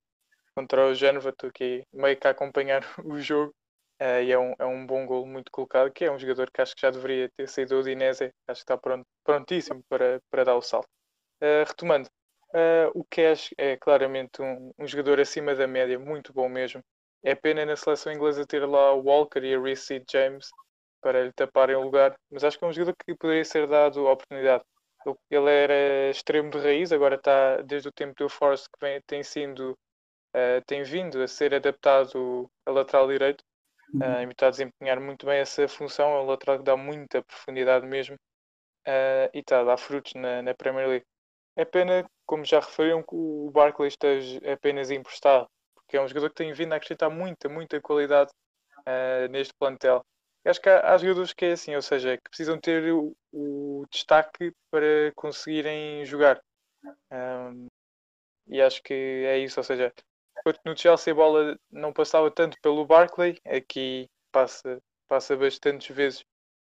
contra o Génova, estou aqui meio que a acompanhar o jogo uh, e é um, é um bom gol muito colocado, que é um jogador que acho que já deveria ter saído do Udinese, acho que está pronto, prontíssimo para, para dar o salto. Uh, retomando, uh, o Cash é claramente um, um jogador acima da média, muito bom mesmo. É pena na seleção inglesa ter lá o Walker e a Reece James para lhe taparem o lugar, mas acho que é um jogador que poderia ser dado a oportunidade. Ele era extremo de raiz, agora está desde o tempo do Force que vem, tem sido uh, tem vindo a ser adaptado a lateral direito uh, e está a desempenhar muito bem essa função. É um lateral que dá muita profundidade mesmo uh, e está a dar frutos na, na, Premier League. É pena, como já referiram, que o Barkley esteja apenas emprestado, porque é um jogador que tem vindo a acrescentar muita, muita qualidade uh, neste plantel. Eu acho que há, há, jogadores que é assim, ou seja, que precisam ter o, o destaque para conseguirem jogar. Um, e acho que é isso, ou seja, enquanto no Chelsea a bola não passava tanto pelo Barclay, aqui passa, passa bastantes vezes.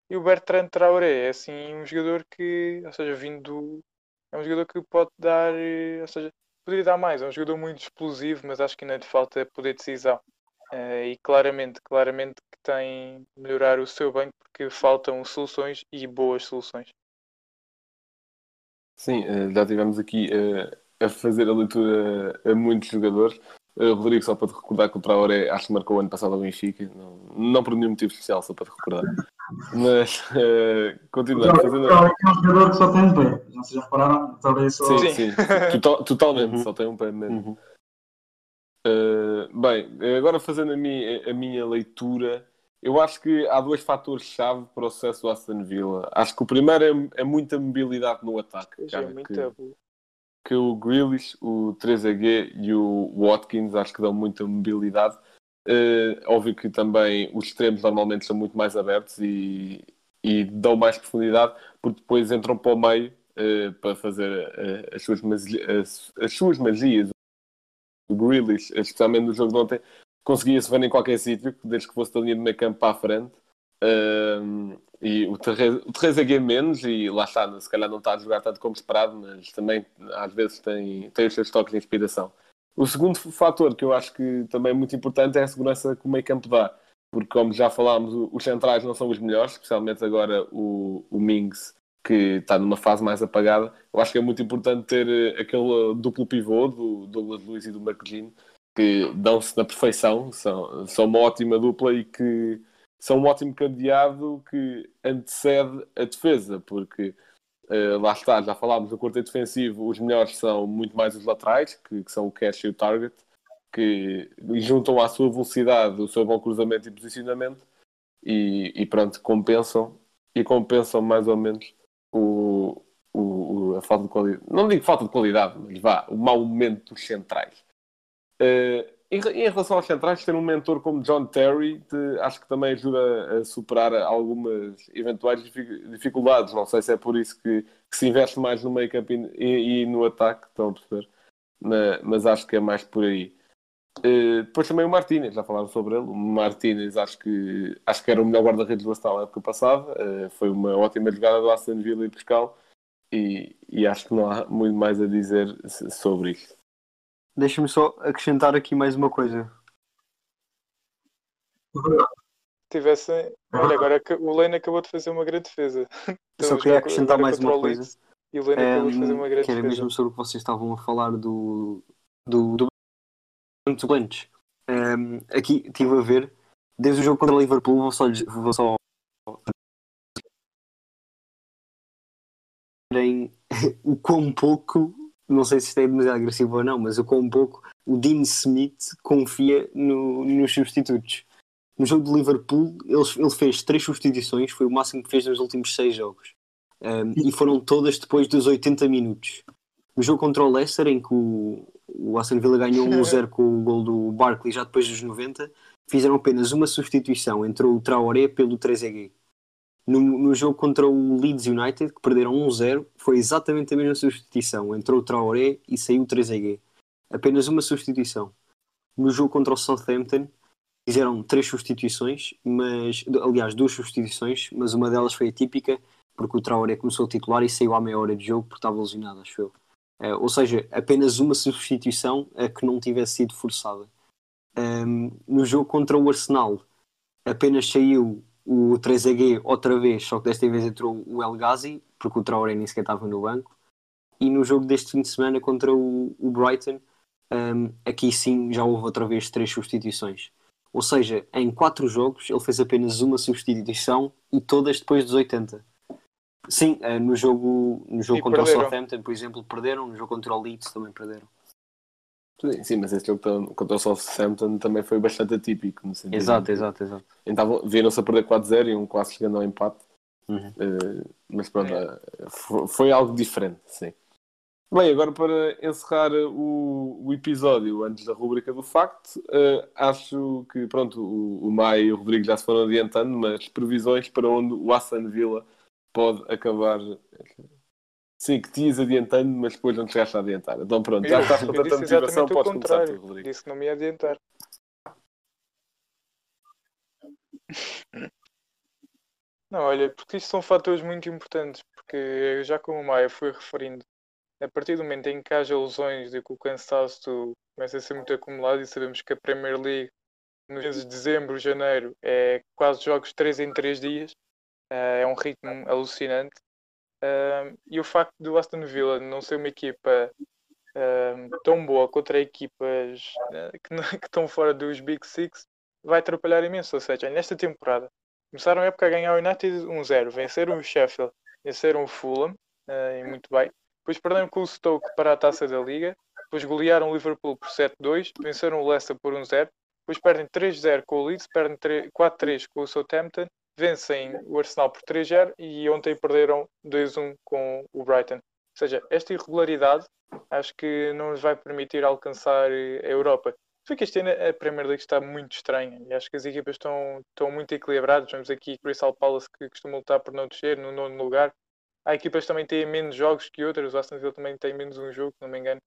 E o Bertrand Traoré é assim um jogador que, ou seja, vindo é um jogador que pode dar, ou seja, poderia dar mais, é um jogador muito explosivo, mas acho que ainda lhe falta poder de decisão. Uh, e claramente, claramente que tem melhorar o seu banco porque faltam soluções e boas soluções. Sim, eh, já tivemos aqui uh, a fazer a leitura a muitos jogadores. Uh, Rodrigo, só para te recordar que o Traoré acho que marcou o ano passado ao Benfica, não, não por nenhum motivo especial, só para te recordar. Mas, uh, continuando. O Fazendo... Traoré é um jogador que só tem um pé. Não sei se já repararam. O Traoré só... Sim, Sim. sim, Total- totalmente, Uhum. só tem um pé mesmo. Uhum. Uh, bem, agora fazendo a minha, a minha leitura, eu acho que há dois fatores-chave para o sucesso do Aston Villa. Acho que o primeiro é, é muita mobilidade no ataque. Pois cara, é, muito que. Que o Grealish, o 3AG e o Watkins acho que dão muita mobilidade. Uh, óbvio que também os extremos normalmente são muito mais abertos e, e dão mais profundidade, porque depois entram para o meio uh, para fazer uh, as, suas as, as suas magias. O Grealish, especialmente no jogo de ontem, conseguia-se ver em qualquer sítio, desde que fosse da linha de meio campo para a frente. Um, e o Terreza o menos, e lá está, se calhar não está a jogar tanto como esperado, mas também às vezes tem, tem os seus toques de inspiração. O segundo fator que eu acho que também é muito importante é a segurança que o meio campo dá, porque como já falámos, os centrais não são os melhores, especialmente agora o, o Mings, que está numa fase mais apagada. Eu acho que é muito importante ter eh, aquele duplo pivô do Douglas Luiz e do Marquinhos, que dão-se na perfeição, são, são uma ótima dupla e que são um ótimo cadeado que antecede a defesa, porque eh, lá está, já falámos do quarteto defensivo, os melhores são muito mais os laterais, que, que são o Cash e o Target, que juntam à sua velocidade o seu bom cruzamento e posicionamento e, e pronto, compensam e compensam mais ou menos o, o, a falta de qualidade. Não digo falta de qualidade, mas vá, o mau momento dos centrais. Eh, em, re- em relação aos centrais, ter um mentor como John Terry te- acho que também ajuda a superar algumas eventuais difi- dificuldades. Não sei se é por isso que, que se investe mais no campo e, e- e no ataque, estão a perceber? Ma- Mas, acho que é mais por aí. Eh, depois também o Martínez, já falaram sobre ele. O Martínez acho que, acho que era o melhor guarda-redes do Aston na época passada. Eh, foi uma ótima jogada do Aston Villa e Pescal. E, e acho que não há muito mais a dizer sobre isto. Deixa-me só acrescentar aqui mais uma coisa. Tivesse... Olha, agora o Lane acabou de fazer uma grande defesa. Eu só queria acrescentar mais uma coisa. E o Lane acabou de fazer uma grande que era defesa. mesmo sobre o que vocês estavam a falar do, do, do de suplentes. Ehm, aqui estive a ver, desde o jogo contra o Liverpool, vou só, vou só verem o quão pouco, não sei se isto é demasiado agressivo ou não, mas o quão pouco o Dean Smith confia no- nos substitutos. No jogo do Liverpool, ele, ele fez três substituições, foi o máximo que fez nos últimos seis jogos. Um, e foram todas depois dos 80 minutos. No jogo contra o Leicester, em que o, o Aston Villa ganhou 1-0 com o gol do Barkley já depois dos 90, fizeram apenas uma substituição, entrou o Traoré pelo 3EG. No, no jogo contra o Leeds United, que perderam 1-0, foi exatamente a mesma substituição, entrou o Traoré e saiu o 3EG. Apenas uma substituição. No jogo contra o Southampton, fizeram três substituições, mas aliás, duas substituições, mas uma delas foi atípica, porque o Traoré começou a titular e saiu à meia hora de jogo porque estava lesionado, acho eu. Eh, ou seja, apenas uma substituição a que não tivesse sido forçada. Ahm, no jogo contra o Arsenal, apenas saiu o 3AG outra vez, só que desta vez entrou o El Ghazi, porque o Traoré nem sequer estava no banco. E no jogo deste fim de semana contra o, o Brighton, ahm, aqui sim já houve outra vez três substituições. Ou seja, em quatro jogos ele fez apenas uma substituição e todas depois dos 80. Sim, eh, no jogo, no jogo E contra perderam. o Southampton, por exemplo, perderam. No jogo contra o Leeds também perderam. Sim, sim, mas este jogo contra o Southampton também foi bastante atípico. No sentido Exato, de- exato, exato. Então, viram-se a perder 4-0 e um quase chegando ao empate. Uhum. Eh, mas pronto, É. eh, fo- foi algo diferente, sim. Bem, agora para encerrar o, o episódio antes da rubrica do facto, eh, acho que pronto, o, o Maia e o Rodrigo já se foram adiantando, mas previsões para onde o Aston Villa pode acabar. Sim, que te ias adiantando, mas depois não te chegaste a adiantar. Então pronto, já estás com tanta motivação, podes começar tu. Rodrigo. Disse que não me ia adiantar. Não, olha, porque isto são fatores muito importantes, porque já como o Maia foi referindo, a partir do momento em que haja lesões de que o cansaço começa a ser muito acumulado e sabemos que a Premier League nos meses de dezembro, janeiro é quase jogos 3 em 3 dias, eh, é um ritmo alucinante. E o facto do Aston Villa não ser uma equipa tão boa contra equipas uh, que, que, estão fora dos Big Six vai atrapalhar imenso. Ou seja, nesta temporada começaram a época a ganhar o United 1-0, venceram o Sheffield, venceram o Fulham, uh, e muito bem. Depois perderam com o Stoke para a taça da Liga, depois golearam o Liverpool por 7-2, venceram o Leicester por 1-0, depois perdem 3-0 com o Leeds, perdem 4-3 com o Southampton, vencem o Arsenal por 3-0 e ontem perderam 2-1 com o Brighton. Ou seja, esta irregularidade acho que não nos vai permitir alcançar a Europa. Só que este ano a Premier League está muito estranha e acho que as equipas estão, estão muito equilibradas. Vemos aqui Crystal Palace que costuma lutar por não descer no nono lugar. Há equipas que também têm menos jogos que outras. O Aston Villa também tem menos um jogo, se não me engano.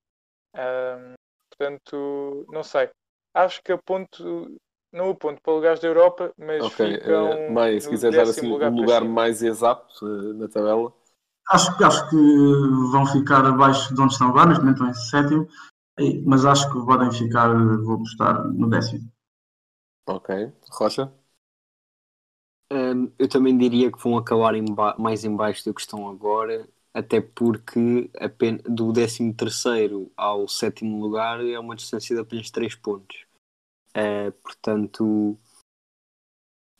Um, portanto, não sei. Acho que aponto, não aponto para lugares da Europa, mas Ok, ficam uh, Maia, se quiser dar assim lugar um lugar cima. mais exato uh, na tabela. Acho, que- acho que vão ficar abaixo de onde estão agora, neste momento estão em sétimo, mas acho que podem ficar, vou apostar no décimo. Ok. Rocha? Hum, eu também diria que vão acabar em ba- mais em baixo do que estão agora, até porque apen- do 13º ao sétimo lugar é uma distância de apenas 3 pontos. Eh, portanto,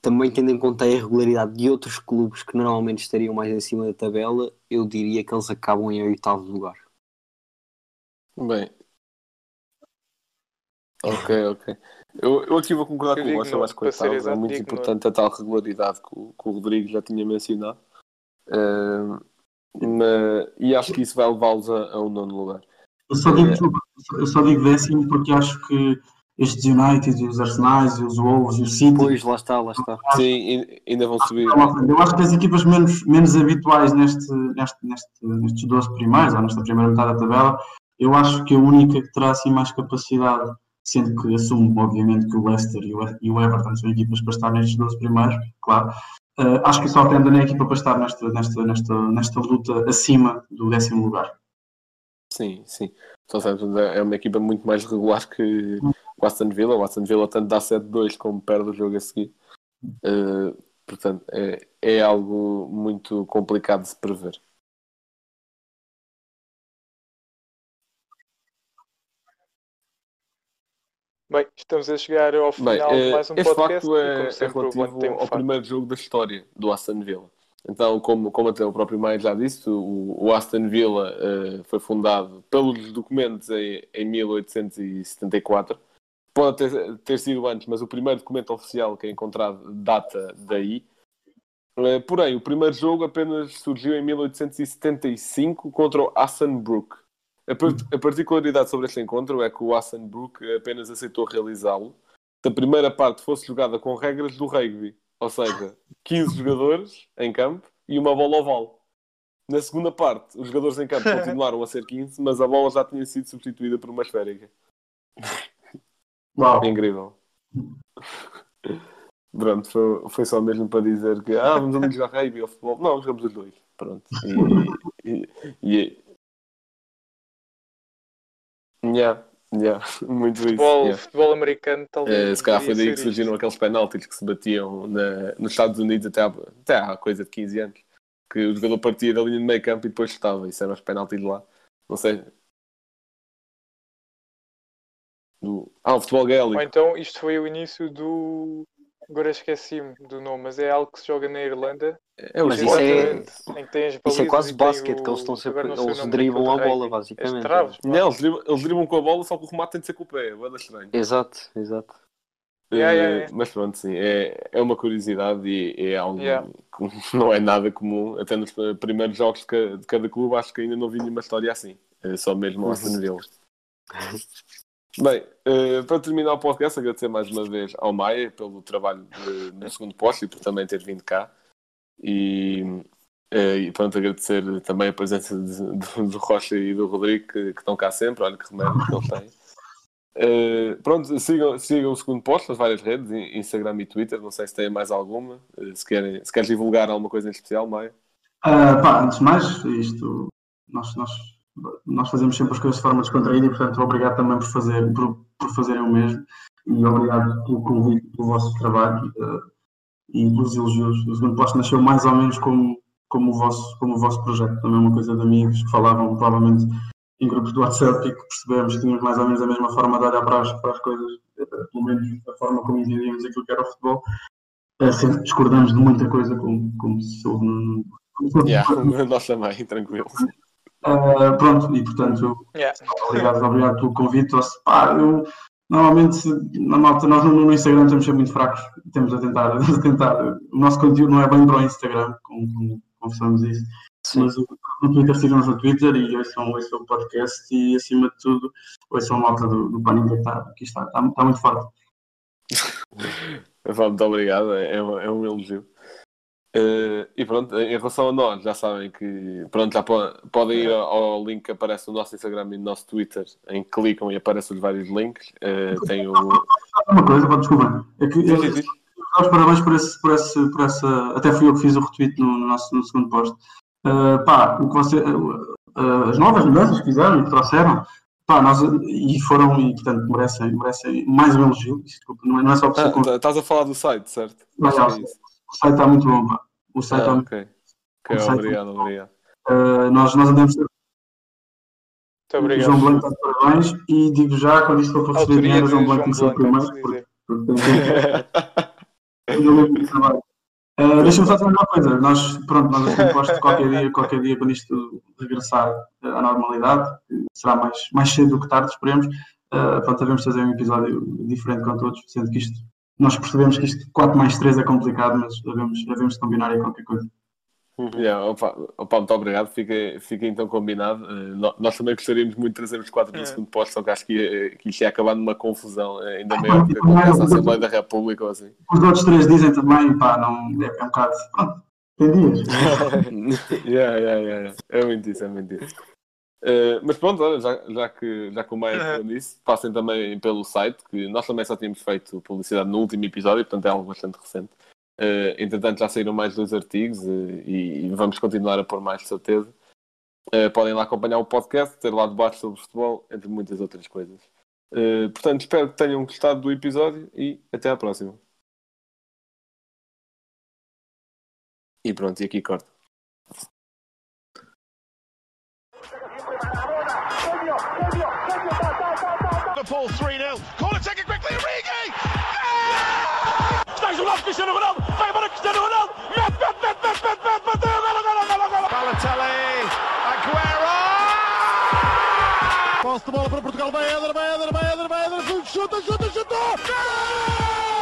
também tendo em conta a irregularidade de outros clubes que normalmente estariam mais em cima da tabela, eu diria que eles acabam em oitavo lugar. Bem. Ok, ok. Eu, eu aqui vou concordar Eu com o Rocha, eu acho que oitavo é muito importante a tal regularidade que o, que o Rodrigo já tinha mencionado. Uh, mas- e acho que isso vai levá-los a, a um nono lugar. Eu só digo, É. eu só digo décimo porque acho que estes United e os Arsenais e os Wolves e o City Pois, lá está, lá está. Sim, ai- ainda vão subir. à frente. Eu acho que as equipas menos, menos habituais neste, neste, neste, nestes 12 primeiros, ou nesta primeira metade da tabela, eu acho que a única que terá assim mais capacidade, sendo que assumo, obviamente, que o Leicester e o, o Everton são equipas para estar nestes 12 primeiros, claro. eh, acho que só tende a equipa para estar nesta, nesta, nesta, nesta luta acima do décimo lugar. Sim, sim. Só Southampton é uma equipa muito mais regular que o Aston Villa. O Aston Villa tanto dá 7-2 como perde o jogo a seguir. Uh, portanto, é, é algo muito complicado de se prever. Bem, estamos a chegar ao Bem, final de eh, mais um este podcast. facto é, é sempre, o relativo ao primeiro jogo da história do Aston Villa. Então, como, como até o próprio Maia já disse, o, o Aston Villa eh, foi fundado pelos documentos em, em 1874. Pode ter, ter sido antes, mas o primeiro documento oficial que é encontrado data daí. Eh, porém, o primeiro jogo apenas surgiu em 1875 contra o Assenbrook. A, par- a particularidade sobre este encontro é que o Assenbrook apenas aceitou realizá-lo se a primeira parte fosse jogada com regras do rugby, ou seja, 15 jogadores em campo e uma bola oval. Na segunda parte, os jogadores em campo continuaram a ser 15, mas a bola já tinha sido substituída por uma esférica. Uau! Incrível. Pronto, foi, foi só mesmo para dizer que ah, vamos ali jogar rugby ou futebol. Não, jogamos os dois. Pronto. E, e, e, Yeah, yeah, muito isso. Futebol, yeah. futebol americano, talvez. Eh, se calhar foi daí que surgiram aqueles penaltis que se batiam na- nos Estados Unidos até há, até há coisa de 15 anos. Que o jogador partia da linha de meio campo e depois estava. Isso eram os penaltis lá. Não sei. Do... Ah, o futebol Ou gaélico. então isto foi o início do. Agora esqueci-me do nome, mas é algo que se joga na Irlanda. É o Mas isso é- Isso é quase basquete, o- que eles estão sempre. Eles driblam a bola, basicamente. As traves, pá. Não, eles driblam, eles driblam com a bola, só que o remate tem de ser com o pé. É estranho. Exato, exato. Yeah, Eh, yeah, yeah. Mas pronto, sim, é, é uma curiosidade e é algo Yeah. que não é nada comum. Até nos primeiros jogos de cada, de cada clube, acho que ainda não vi nenhuma história assim. É só mesmo o Aston Villa. Bem, eh, para terminar o podcast, agradecer mais uma vez ao Maia pelo trabalho de- no segundo posto e por também ter vindo cá. E, eh, e pronto, agradecer também a presença de- do, do Rocha e do Rodrigo que, que estão cá sempre. Olha que remédio que eles têm. Eh, pronto, sigam, sigam o segundo posto nas várias redes, in- Instagram e Twitter. Não sei se têm mais alguma. Eh, se, querem, se queres divulgar alguma coisa em especial, Maia. Ah, pá, antes de mais, isto, nós, nós, nós fazemos sempre as coisas de forma descontraída e, portanto, obrigado também por, fazer, por, por fazerem o mesmo e obrigado pelo convite, pelo vosso trabalho ah, e pelos elogios. O segundo posto nasceu mais ou menos como, como, o vosso, como o vosso projeto, também uma coisa de amigos que falavam provavelmente em grupos do WhatsApp e que percebemos que tínhamos mais ou menos a mesma forma de olhar para as, para as coisas, eh, pelo menos a forma como entendíamos aquilo que era o futebol. Eh, sempre discordamos de muita coisa, como, como se soube como Yeah, nós também, tranquilo. Uh, pronto, e portanto, Yeah. obrigado, obrigado pelo convite. Pá, eu, normalmente, na malta, nós no, no Instagram estamos sempre muito fracos, temos a tentar, a tentar. O nosso conteúdo não é bem para o Instagram, como, como confessamos isso, mas o, no Twitter sigam-nos no Twitter e ouçam, ouçam o podcast e, acima de tudo, ouçam a malta do, do Pânico que está, aqui está, está, está muito forte. Vá, Muito obrigado, é, é um, é um elogio. Eh, e pronto, em relação a nós, já sabem que pronto, já po- podem ir ao, ao link que aparece no nosso Instagram e no nosso Twitter, em que clicam e aparecem os vários links. Eh, tem o. Uma coisa, pá, desculpa, é que sim. Dá os parabéns por, esse, por, esse, por essa. Até fui eu que fiz o retweet no, no nosso no segundo post. Uh, pá, o que você, uh, uh, as novas mudanças que fizeram e que trouxeram, pá, nós, e foram, e portanto merecem, merecem mais um elogio. Desculpa, não é, não é só por Ah, tá- estás a falar do site, certo? Não, é isso. O site está muito bom, pá. O site Ah, está ok. Ok, o site- obrigado, obrigado. uh, nós, nós andamos. Muito obrigado. João Blanco está de parabéns e digo já, quando isto for para receber dinheiro, João Blanco Blanco, primeiro, porque, porque. Uh, Deixa-me só dizer uma coisa. Nós, pronto, nós posto qualquer dia, qualquer dia, quando isto regressar uh, à normalidade, será mais, mais cedo do que tarde, esperemos, uh, pronto, devemos fazer um episódio diferente com todos, sendo que isto, nós percebemos que isto 4 mais 3 é complicado, mas devemos, devemos combinar aí qualquer coisa. Yeah, opa, opa, muito obrigado, fica, fica então combinado. Eh, nó- nós também gostaríamos muito de trazer os quatro do É. segundo posto, só que acho que, ia- que isto ia acabar numa confusão eh, ainda maior que acontece na Assembleia da República ou assim. Os outros três dizem também, pá, não, é, é um bocado, pronto, tem dias. yeah, yeah, yeah, yeah. É muito isso, é muito isso. Eh, mas pronto, olha, já, já que, já que o Maia falou nisso, passem também pelo site, que nós também só tínhamos feito publicidade no último episódio, portanto é algo bastante recente. Eh, entretanto, já saíram mais dois artigos eh, e, e vamos continuar a pôr mais de certeza. Podem lá acompanhar o podcast, ter lá debates sobre futebol, entre muitas outras coisas. Portanto, espero que tenham gostado do episódio e até à próxima. E pronto, e aqui corta. Cristiano Ronaldo. Vai embora Cristiano Ronaldo. Mete, mete, mete, mete, mete, mete, bateu. Golo, golo, golo, golo. Balotelli. Aguero. Posse de bola para Portugal, vai Éder, vai Éder, vai Éder, vai Éder, chuta, chuta, chuta! Gol!